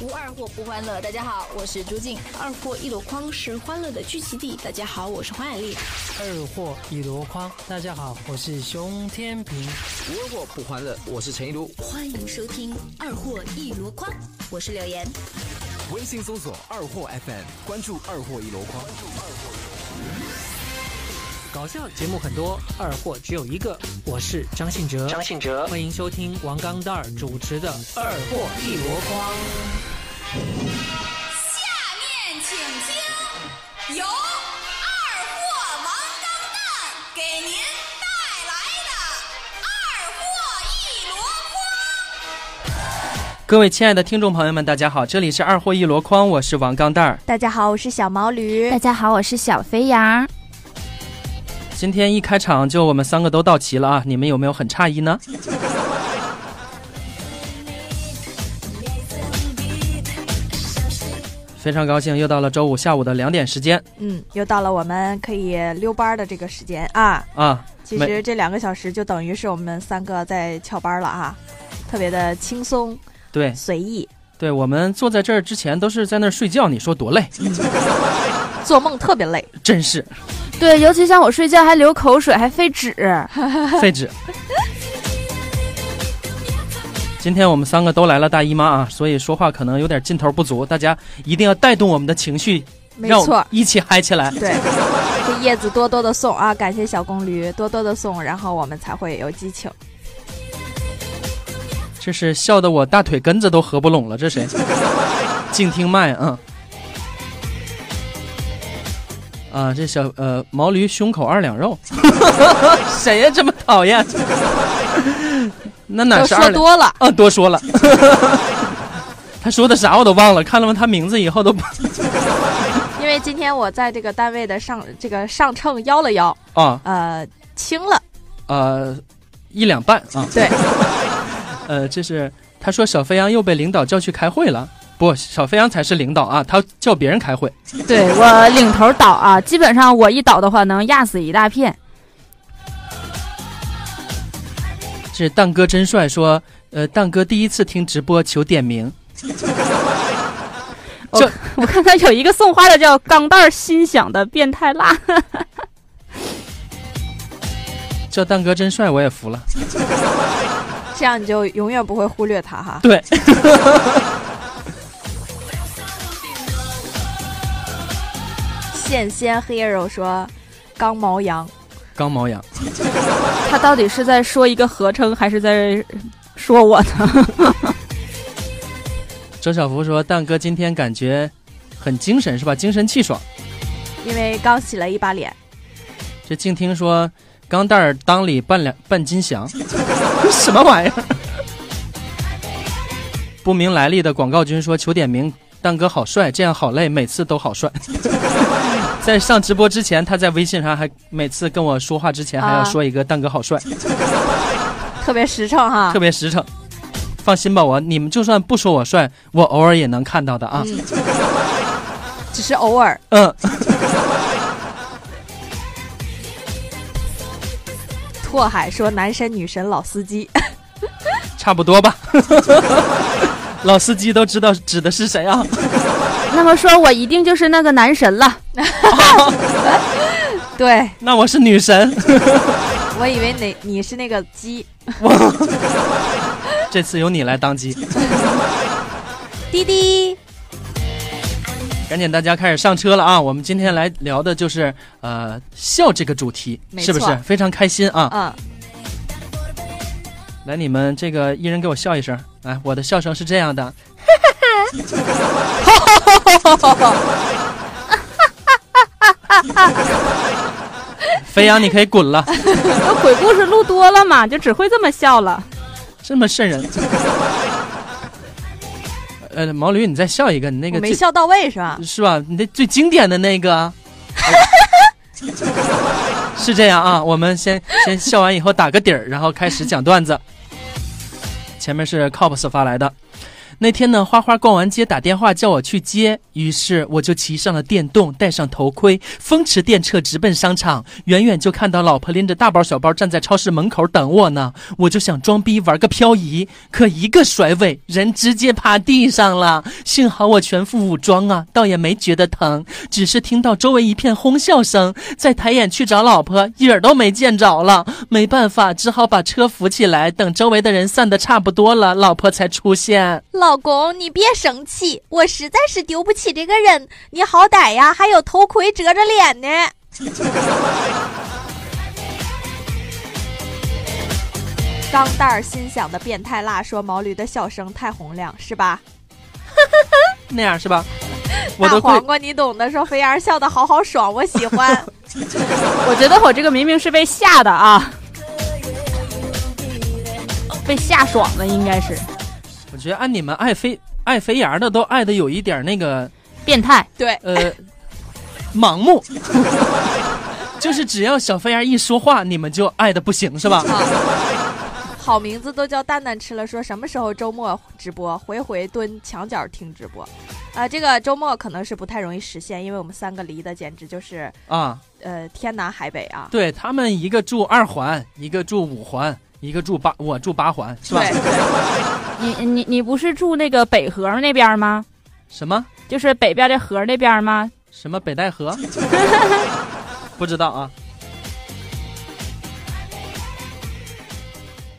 无二货不欢乐。大家好，我是朱静。二货一箩筐是欢乐的聚集地。大家好，我是黄雅丽。二货一箩筐，大家好，我是熊天平。无二货不欢乐，我是陈一如。欢迎收听二货一箩筐，我是柳岩。微信搜索二货 FM，关注二货一箩筐。搞笑节目很多，二货只有一个。我是张信哲，张信哲，欢迎收听王刚蛋儿主持的《二货一箩筐》。下面请听由二货王刚蛋给您带来的《二货一箩筐》。各位亲爱的听众朋友们，大家好，这里是二货一箩筐，我是王刚蛋儿。大家好，我是小毛驴。大家好，我是小飞羊。今天一开场就我们三个都到齐了啊！你们有没有很诧异呢？非常高兴，又到了周五下午的两点时间。嗯，又到了我们可以溜班的这个时间啊！啊，其实这两个小时就等于是我们三个在翘班了啊，特别的轻松，对，随意。对我们坐在这儿之前都是在那儿睡觉，你说多累？做梦特别累，真是。对，尤其像我睡觉还流口水，还费纸，废纸。今天我们三个都来了大姨妈啊，所以说话可能有点劲头不足，大家一定要带动我们的情绪，没错，一起嗨起来。对，这叶子多多的送啊，感谢小公驴多多的送，然后我们才会有激情。这是笑得我大腿根子都合不拢了，这谁？静听麦啊。啊，这小呃毛驴胸口二两肉，谁呀这么讨厌？那哪是二说多了啊，多说了。他说的啥我都忘了，看了他名字以后都。因为今天我在这个单位的上这个上秤腰了腰啊，呃轻了，呃一两半啊。对，呃这是他说小飞羊又被领导叫去开会了。不，小飞扬才是领导啊！他叫别人开会。对我领头倒啊，基本上我一倒的话，能压死一大片。是蛋哥真帅，说，呃，蛋哥第一次听直播，求点名。我 我看看有一个送花的叫钢蛋心想的变态辣。叫蛋哥真帅，我也服了。这样你就永远不会忽略他哈。对。剑仙 hero 说：“刚毛羊，刚毛羊，他到底是在说一个合称，还是在说我呢？” 周小福说：“蛋哥今天感觉很精神，是吧？精神气爽，因为刚洗了一把脸。”这静听说：“钢蛋儿裆里半两半斤翔，什么玩意儿？”不明来历的广告君说：“求点名，蛋哥好帅，这样好累，每次都好帅。”在上直播之前，他在微信上还每次跟我说话之前还要说一个“蛋哥好帅 ”，特别实诚哈，特别实诚。放心吧，我你们就算不说我帅，我偶尔也能看到的啊，只是偶尔。嗯。拓海说：“男神女神老司机，差不多吧。老司机都知道指的是谁啊？”那么说，我一定就是那个男神了。对，那我是女神。我以为你你是那个鸡。这次由你来当鸡。滴滴，赶紧大家开始上车了啊！我们今天来聊的就是呃笑这个主题，是不是非常开心啊？嗯。来，你们这个一人给我笑一声。来，我的笑声是这样的。飞扬，你可以滚了。这鬼故事录多了嘛，就只会这么笑了。这么瘆人。呃，毛驴，你再笑一个，你那个没笑到位是吧？是吧？你那最经典的那个。是这样啊，我们先先笑完以后打个底儿，然后开始讲段子。前面是 Cops 发来的。那天呢，花花逛完街打电话叫我去接，于是我就骑上了电动，戴上头盔，风驰电掣直奔商场。远远就看到老婆拎着大包小包站在超市门口等我呢，我就想装逼玩个漂移，可一个甩尾，人直接趴地上了。幸好我全副武装啊，倒也没觉得疼，只是听到周围一片哄笑声，再抬眼去找老婆，影儿都没见着了。没办法，只好把车扶起来，等周围的人散的差不多了，老婆才出现。老公，你别生气，我实在是丢不起这个人。你好歹呀还有头盔遮着脸呢。钢蛋儿心想的变态辣说毛驴的笑声太洪亮，是吧？那样是吧？大黄瓜，你懂的。说肥羊笑的好好爽，我喜欢。我觉得我这个明明是被吓的啊，被吓爽了，应该是我觉得按你们爱飞爱肥羊的都爱的有一点那个变态。对，呃盲目，就是只要小肥羊一说话，你们就爱的不行是吧？好名字都叫蛋蛋吃了。说什么时候周末直播？回回蹲墙角听直播。啊、这个周末可能是不太容易实现，因为我们三个离的简直就是啊，呃天南海北啊。对他们一个住二环，一个住五环，一个住八，我住八环是吧？你你你不是住那个北河那边吗？什么就是北边的河那边吗？什么北戴河？不知道啊。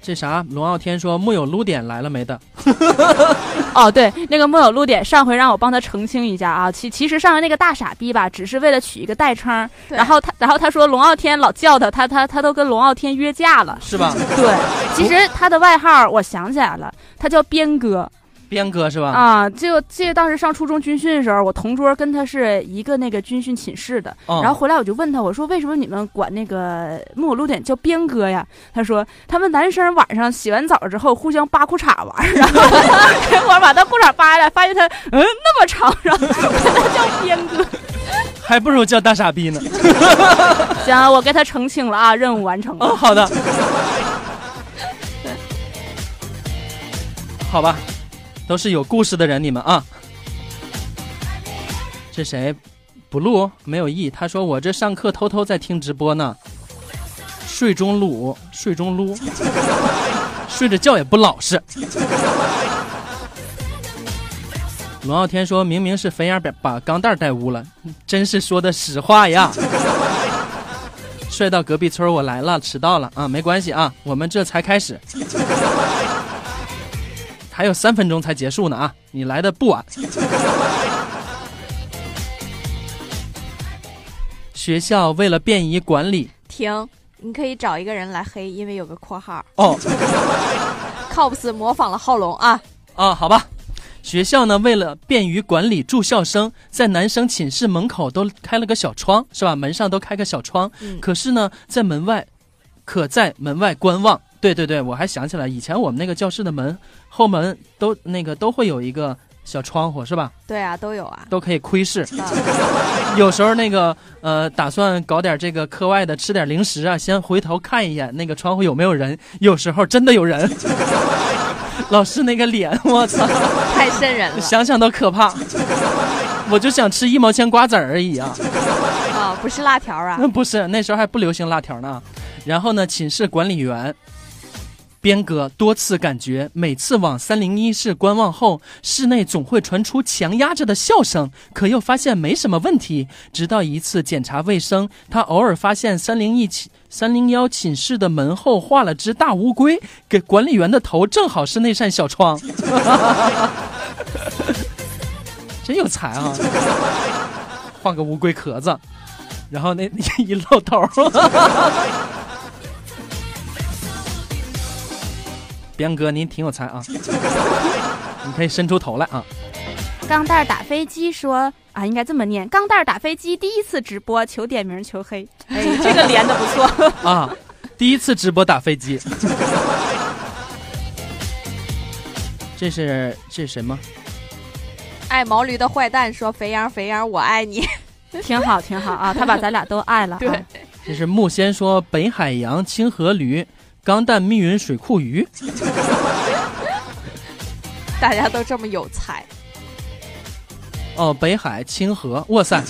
这啥？龙傲天说木有撸点来了没的？哦，对，那个木有露点，上回让我帮他澄清一下啊。其其实上回那个大傻逼吧，只是为了取一个代称，然后他然后他说龙傲天老叫他，他他他都跟龙傲天约架了。是吧？对，其实他的外号我想起来了，他叫边哥边哥是吧？啊。就记得当时上初中军训的时候，我同桌跟他是一个那个军训寝室的，哦然后回来我就问他，我说为什么你们管那个木偶露点叫边哥呀？他说他们男生晚上洗完澡之后互相扒裤衩玩儿，然后我把他裤衩扒下来，发现他嗯那么长，然后管他叫边哥。还不如叫大傻逼呢。行，我给他澄清了啊，任务完成了。哦，好的。好吧，都是有故事的人，你们啊。这谁？不录没有意。他说我这上课偷偷在听直播呢，睡中撸，睡中撸，睡着觉也不老实。龙傲天说明明是肥羊把把钢蛋带污了，真是说的实话呀。帅到隔壁村我来了，迟到了啊，没关系啊，我们这才开始，还有三分钟才结束呢啊，你来的不晚。学校为了便于管理，停，你可以找一个人来黑，因为有个括号哦，cops 模仿了浩龙啊。啊，好吧。学校呢，为了便于管理住校生，在男生寝室门口都开了个小窗，是吧？门上都开个小窗。嗯可是呢，在门外，可在门外观望。对对对，我还想起来，以前我们那个教室的门后门都那个都会有一个小窗户，是吧？对啊，都有啊。都可以窥视。啊有时候那个呃，打算搞点这个课外的，吃点零食啊，先回头看一眼那个窗户有没有人。有时候真的有人，老师那个脸，我操！太瘆人了想想都可怕。我就想吃一毛钱瓜子而已啊，啊！不是辣条啊，不是那时候还不流行辣条呢。然后呢，寝室管理员边哥多次感觉，每次往三零一室观望后，室内总会传出强压着的笑声，可又发现没什么问题。直到一次检查卫生，他偶尔发现三零一寝三零幺寝室的门后画了只大乌龟，给管理员的头正好是那扇小窗。真有才啊！画个乌龟壳子，然后那 一露头。边哥，您挺有才啊，你可以伸出头来啊。钢蛋儿打飞机说啊，应该这么念：钢蛋儿打飞机第一次直播，求点名求黑。哎，这个连的不错。啊，第一次直播打飞机，这是这是什么？爱毛驴的坏蛋说：“肥羊，肥羊，我爱你。挺好，挺好啊！他把咱俩都爱了、啊。对，这是木仙说北海洋清河驴，钢蛋密云水库鱼。大家都这么有才。哦，北海清河，哇塞，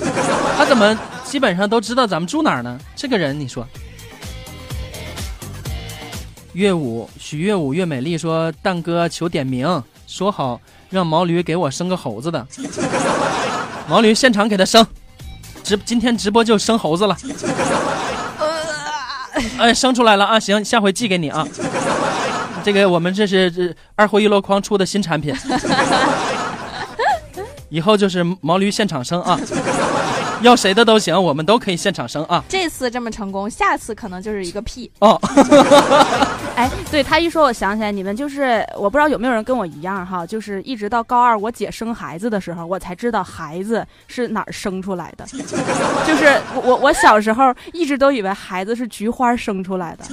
他怎么基本上都知道咱们住哪儿呢？这个人，你说。乐舞，许乐舞，岳美丽说：“蛋哥求点名，说好让毛驴给我生个猴子的。毛驴现场给他生，直今天直播就生猴子了。哎，生出来了啊！行，下回寄给你啊。这个我们这是这二货一箩筐出的新产品，以后就是毛驴现场生啊。要谁的都行，我们都可以现场生啊。这次这么成功，下次可能就是一个屁。哦，哎，对他一说，我想起来，你们就是我不知道有没有人跟我一样哈，就是一直到高二我姐生孩子的时候，我才知道孩子是哪儿生出来的。就是我我小时候一直都以为孩子是菊花生出来的，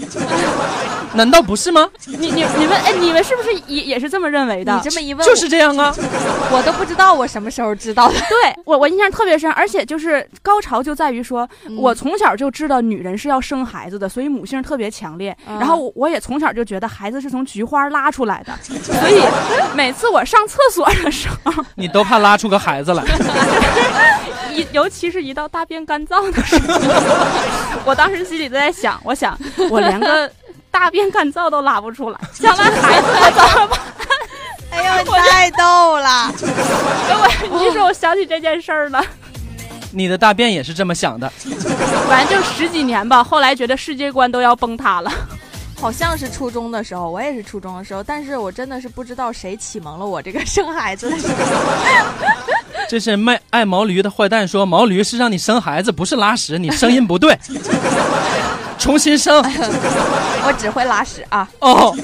难道不是吗？你你你们哎，你们是不是也也是这么认为的？你这么一问，就是这样啊。我都不知道我什么时候知道的。对我我印象特别深，而且就是高潮就在于说，嗯我从小就知道女人是要生孩子的，所以母性特别强烈。嗯然后我我也从小就觉得孩子是从菊花拉出来的，所以每次我上厕所的时候，你都怕拉出个孩子来。一尤其是一到大便干燥的时候，我当时心里都在想，我想我连个大便干燥都拉不出来，将来孩子我怎么办？哎呦，你太逗了！我你一说，我想起这件事儿了。你的大便也是这么想的。反正就十几年吧，后来觉得世界观都要崩塌了。好像是初中的时候，我也是初中的时候，但是我真的是不知道谁启蒙了我这个生孩子的事。这是卖爱毛驴的坏蛋说，毛驴是让你生孩子，不是拉屎，你声音不对，重新生。我只会拉屎啊！哦。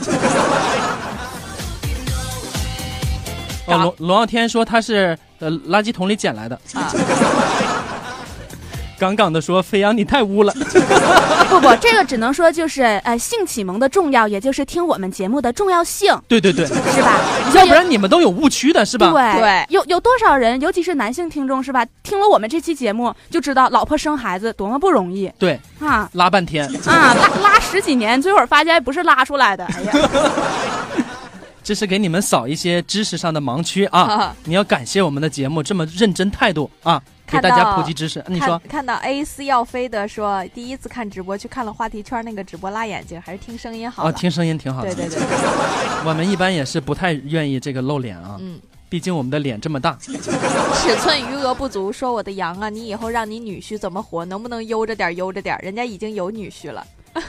哦，龙龙傲天说他是呃垃圾桶里捡来的。啊杠杠的说：“飞扬你太污了。不不，这个只能说就是呃性启蒙的重要，也就是听我们节目的重要性，”对对对，是吧？要不然你们都有误区的是吧？对对有有多少人，尤其是男性听众是吧？听了我们这期节目就知道老婆生孩子多么不容易对，啊拉半天。啊！拉拉十几年，最后发现不是拉出来的，哎呀，这是给你们扫一些知识上的盲区啊！啊你要感谢我们的节目这么认真态度啊，给大家普及知识。你说看看到 A 四要飞的说，第一次看直播去看了话题圈那个直播辣眼睛，还是听声音好啊，了。听声音挺好的。对对对，我们一般也是不太愿意这个露脸啊，嗯，毕竟我们的脸这么大。尺寸余额不足，说我的羊啊，你以后让你女婿怎么活？能不能悠着点，悠着点？人家已经有女婿了。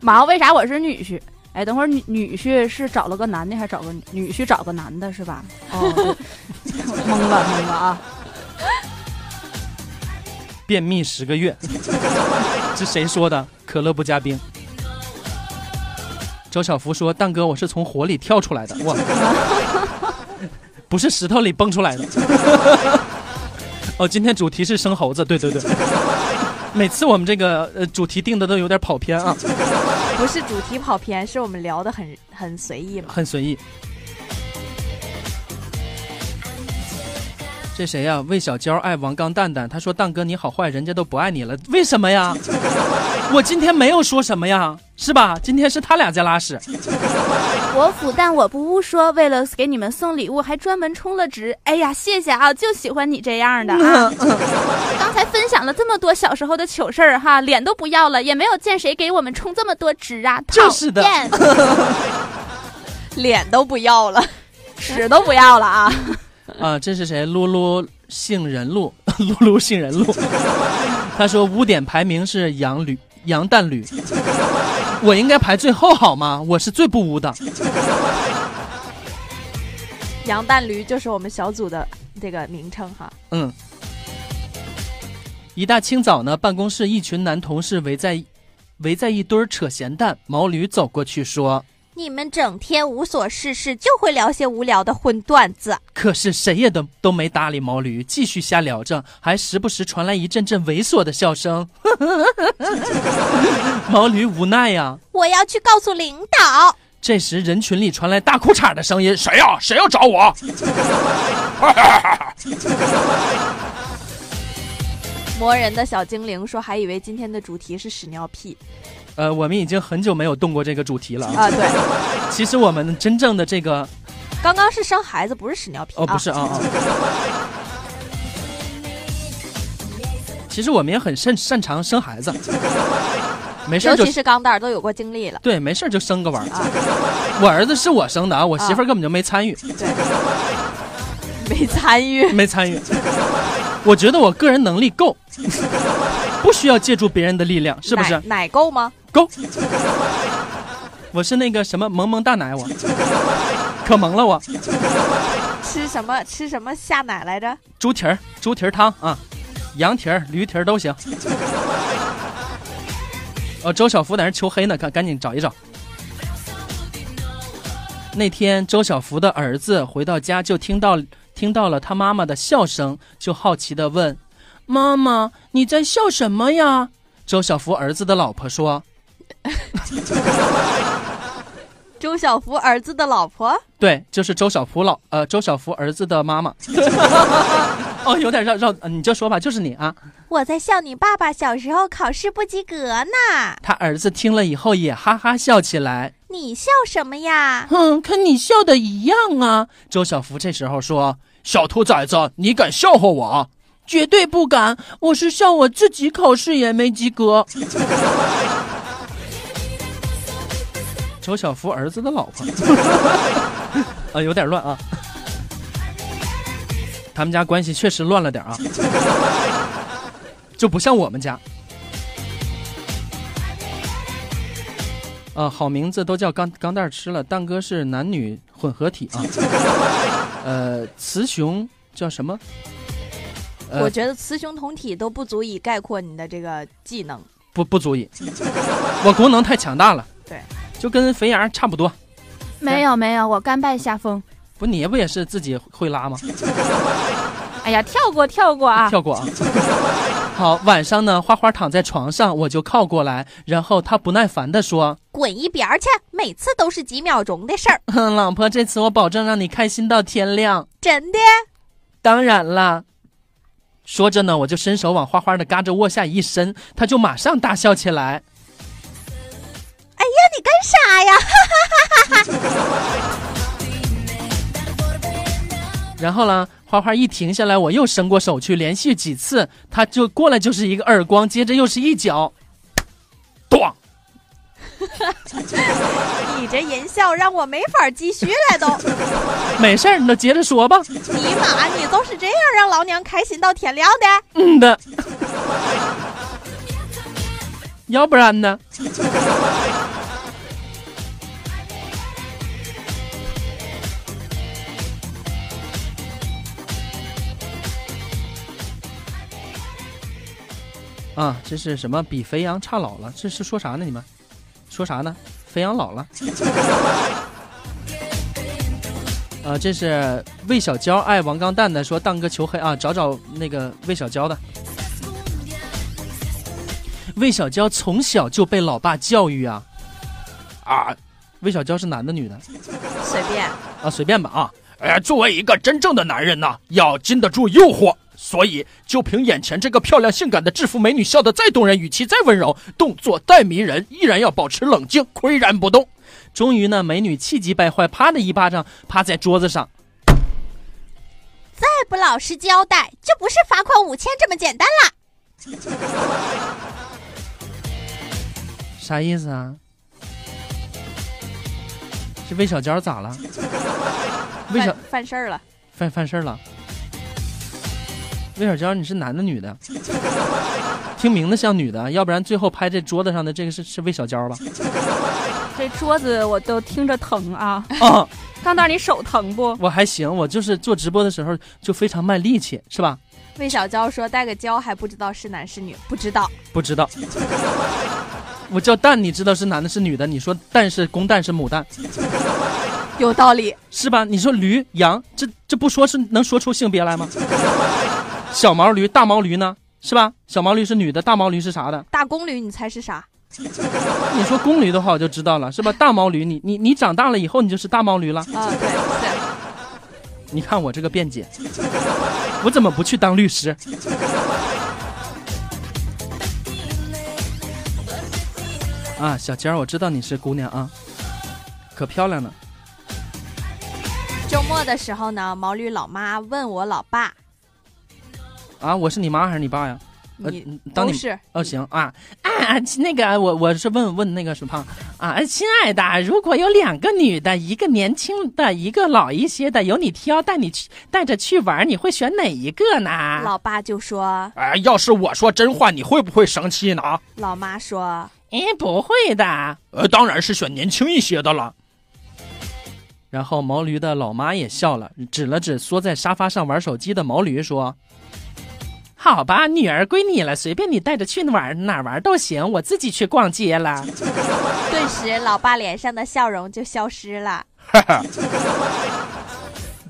毛，为啥我是女婿？哎，等会儿女女婿是找了个男的，还是找个女女婿找个男的是吧？哦，懵了懵了啊！便秘十个月，这谁说的？可乐不加冰。周小福说：“蛋哥，我是从火里跳出来的，哇，不是石头里蹦出来的。”哦，今天主题是生猴子，对对对。每次我们这个呃主题定的都有点跑偏啊，不是主题跑偏，是我们聊的很很随意嘛。很随意。这谁呀、魏小娇爱王刚蛋蛋，他说：“蛋哥你好坏，人家都不爱你了，为什么呀？我今天没有说什么呀，是吧？今天是他俩在拉屎。我腐蛋我不污说，为了给你们送礼物，还专门充了值。哎呀，谢谢啊，就喜欢你这样的啊！刚才分享了这么多小时候的糗事儿哈，脸都不要了，也没有见谁给我们充这么多值啊！就是的脸都不要了，屎都不要了啊！啊，这是谁？露露杏仁露，露露杏仁露。他说污点排名是羊驴羊蛋驴，我应该排最后好吗？我是最不污的。羊蛋驴就是我们小组的这个名称哈。嗯。一大清早呢，办公室一群男同事围在围在一堆儿扯闲蛋。毛驴走过去说你们整天无所事事，就会聊些无聊的荤段子。：“可是谁也都都没搭理毛驴，继续瞎聊着，还时不时传来一阵阵猥琐的笑声。毛驴无奈呀、我要去告诉领导。这时，人群里传来大裤衩的声音：“谁呀、谁要找我？” 磨人的小精灵说，还以为今天的主题是屎尿屁呃，我们已经很久没有动过这个主题了啊。啊。对，其实我们真正的这个刚刚是生孩子，不是屎尿屁哦，不是啊啊。其实我们也很擅擅长生孩子，没事尤其是钢蛋儿都有过经历了。对，没事儿就生个玩儿。啊，我儿子是我生的啊，我媳妇儿根本就没参与，对，没参与。没参与。我觉得我个人能力够，不需要借助别人的力量，是不是奶？奶够吗？够。我是那个什么萌萌大奶，我可萌了我。吃什么吃什么下奶来着？猪蹄儿、猪蹄儿汤啊，羊蹄儿、驴蹄儿都行。哦，周小福在那求黑呢，赶赶紧找一找。那天周小福的儿子回到家，就听到听到了他妈妈的笑声，就好奇的问：“妈妈，你在笑什么呀？”周小福儿子的老婆说 周小福儿子的老婆，：“对，就是周小福老呃周小福儿子的妈妈。”哦，有点绕绕，呃你就说吧，就是你啊。我在笑你爸爸小时候考试不及格呢。他儿子听了以后也哈哈笑起来。你笑什么呀？哼，跟你笑的一样啊！周小福这时候说：“小兔崽子，你敢笑话我？绝对不敢！我是笑我自己考试也没及格。”周小福儿子的老婆，啊，有点乱啊。他们家关系确实乱了点啊，就不像我们家。啊，好名字都叫钢钢蛋吃了，蛋哥是男女混合体啊。呃，雌雄叫什么？呃我觉得雌雄同体都不足以概括你的这个技能。不不足以，我功能太强大了。对，就跟肥羊差不多。没有没有，我甘拜下风。不，你不也是自己会拉吗？哎呀，跳过跳过啊！跳过啊。好，晚上呢，花花躺在床上，我就靠过来，然后他不耐烦地说滚一边去！每次都是几秒钟的事儿，：“哼，老婆，这次我保证让你开心到天亮。真的。当然啦。”说着呢，我就伸手往花花的嘎吱窝下一伸，他就马上大笑起来。哎呀，你干啥呀？然后呢，花花一停下来，我又伸过手去，连续几次，他就过来就是一个耳光，接着又是一脚，咣！你这淫笑让我没法继续了都。没事儿，你就接着说吧。尼玛，你都是这样让老娘开心到天亮的？嗯的，要不然呢？啊，这是什么？比肥羊差老了？这是说啥呢？你们说啥呢？肥羊老了？啊，这是魏小娇爱王刚蛋的说蛋哥求黑啊，找找那个魏小娇的。魏小娇从小就被老爸教育啊，啊，魏小娇是男的女的随便。啊？随便吧啊。哎，作为一个真正的男人呢，要经得住诱惑，所以就凭眼前这个漂亮性感的制服美女，笑得再动人，语气再温柔，动作再迷人，依然要保持冷静，岿然不动。终于呢，美女气急败坏，啪的一巴掌趴在桌子上。再不老实交代，就不是罚款五千这么简单了。啥意思啊？这魏小娇咋了？魏小犯犯事儿了。犯犯事儿了？魏小娇，你是男的女的？听名字像女的，要不然最后拍这桌子上的这个是是魏小娇吧？这桌子我都听着疼啊！啊，钢蛋，你手疼不？我还行，我就是做直播的时候就非常卖力气，是吧？魏小娇说带个娇还不知道是男是女，不知道。不知道。我叫蛋，你知道是男的是女的？你说蛋是公蛋是母蛋，有道理。是吧？你说驴羊，这这不说是能说出性别来吗？小毛驴、大毛驴呢？是吧？小毛驴是女的，大毛驴是啥的？大公驴，你猜是啥？你说公驴的话，我就知道了，是吧？大毛驴，你你你长大了以后，你就是大毛驴了。啊，对对。你看我这个辩解，我怎么不去当律师？啊，小娇儿，我知道你是姑娘啊，可漂亮了。周末的时候呢，毛驴老妈问我老爸，啊，我是你妈还是你爸呀？呃你当你是哦，行啊啊，那个我我是问问那个什么啊，亲爱的，如果有两个女的，一个年轻的，一个老一些的，由你挑，带你去带着去玩，你会选哪一个呢？老爸就说，哎，要是我说真话，你会不会生气呢？老妈说，哎，不会的，呃，当然是选年轻一些的了。然后毛驴的老妈也笑了，指了指缩在沙发上玩手机的毛驴，说：“好吧，女儿归你了，随便你带着去玩，哪儿玩都行，我自己去逛街了。顿时老爸脸上的笑容就消失了。哈哈，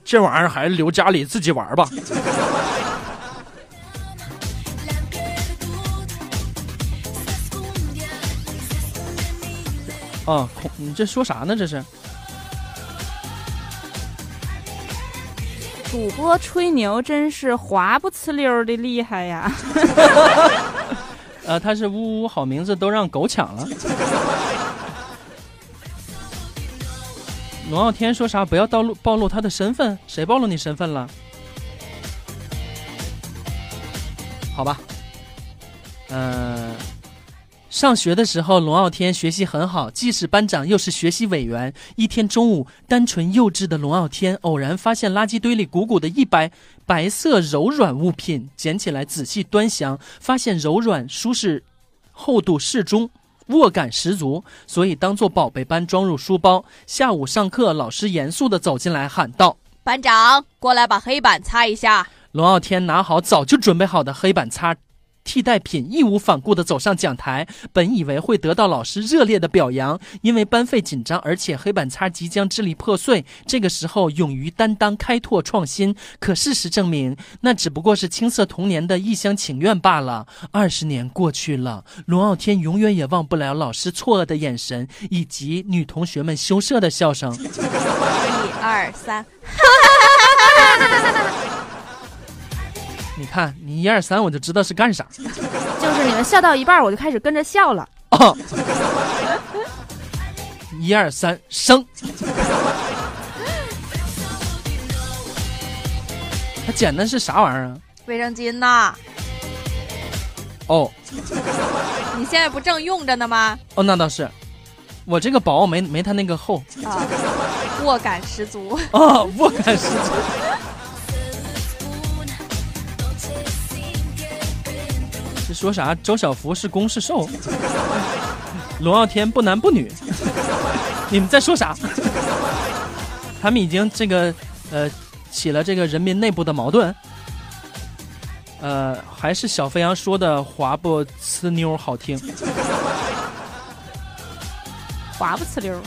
这玩意儿还是留家里自己玩吧。啊，空，你这说啥呢？这是主播吹牛真是滑不呲溜的厉害呀！呃，他是呜呜好名字都让狗抢了。龙傲天说啥？不要暴露暴露他的身份？谁暴露你身份了？好吧，呃，上学的时候，龙傲天学习很好，既是班长又是学习委员。一天中午，单纯幼稚的龙傲天偶然发现垃圾堆里鼓鼓的一白白色柔软物品，捡起来仔细端详，发现柔软舒适，厚度适中。握感十足，所以当做宝贝般装入书包。下午上课，老师严肃地走进来喊道班长，过来把黑板擦一下。：“龙傲天拿好早就准备好的黑板擦。”替代品义无反顾地走上讲台，本以为会得到老师热烈的表扬，因为班费紧张，而且黑板擦即将支离破碎。这个时候，勇于担当、开拓创新。可事实证明，那只不过是青涩童年的一厢情愿罢了。二十年过去了，龙傲天永远也忘不了老师错愕的眼神，以及女同学们羞涩的笑声。一二三，你看，你一二三，我就知道是干啥。就是你们笑到一半，我就开始跟着笑了。哦，一二三，生。他捡的是啥玩意儿啊？卫生巾呐，哦你现在不正用着呢吗？哦，那倒是，我这个薄没没他那个厚啊，握感十足。哦，握感十足。这说啥？周小福是攻是受？龙傲天不男不女？你们在说啥？他们已经这个呃起了这个人民内部的矛盾。呃，还是小飞扬说的“滑不呲妞”好听。滑不呲溜。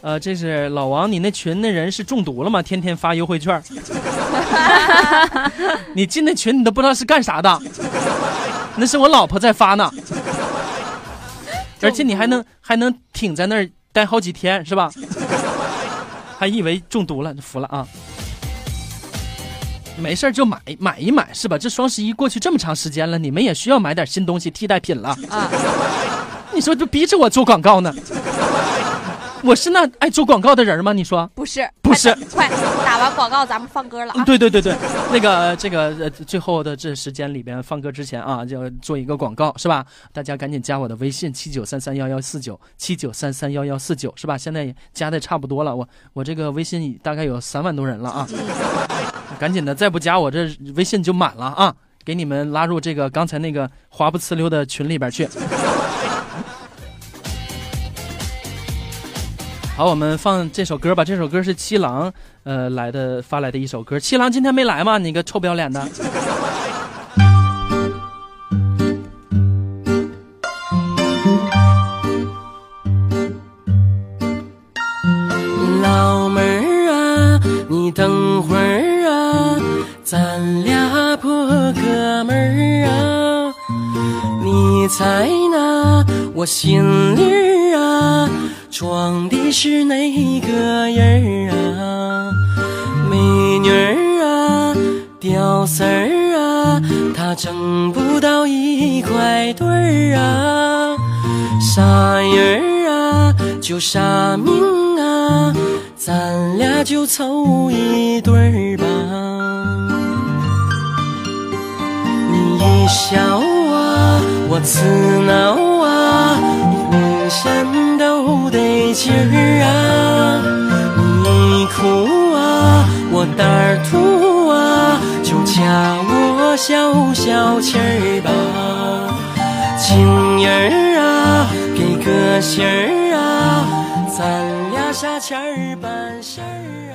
呃，这是老王，你那群那人是中毒了吗？天天发优惠券。你进那群，你都不知道是干啥的。那是我老婆在发呢，而且你还能还能挺在那儿待好几天，是吧？还以为中毒了，服了啊！没事就买买一买，是吧？这双十一过去这么长时间了，你们也需要买点新东西替代品了啊！你说这逼着我做广告呢？我是那爱做广告的人吗？你说不是？不是？快打完广告，咱们放歌了啊！对对对对，那个这个呃，最后的这时间里边放歌之前啊，就做一个广告是吧？大家赶紧加我的微信七九三三幺幺四九七九三三幺幺四九是吧？现在加的差不多了，我我这个微信大概有三万多人了啊，赶紧的，再不加我这微信就满了啊！给你们拉入这个刚才那个滑不呲溜的群里边去。好，我们放这首歌吧。这首歌是七郎，呃，来的发来的一首歌。七郎今天没来吗？你个臭不要脸的！老妹儿啊，你等会儿啊，咱俩破哥们儿啊，你猜呢我心里。装的是哪个人儿啊？美女儿啊，屌丝儿啊，他挣不到一块堆儿啊。啥人儿啊，就啥命啊，咱俩就凑一对儿吧。你一笑啊，我刺挠啊，浑身劲儿啊。你哭啊，我胆儿突啊，就掐我消消气儿吧。情人儿啊，给个信儿啊，咱俩下钱儿办事儿。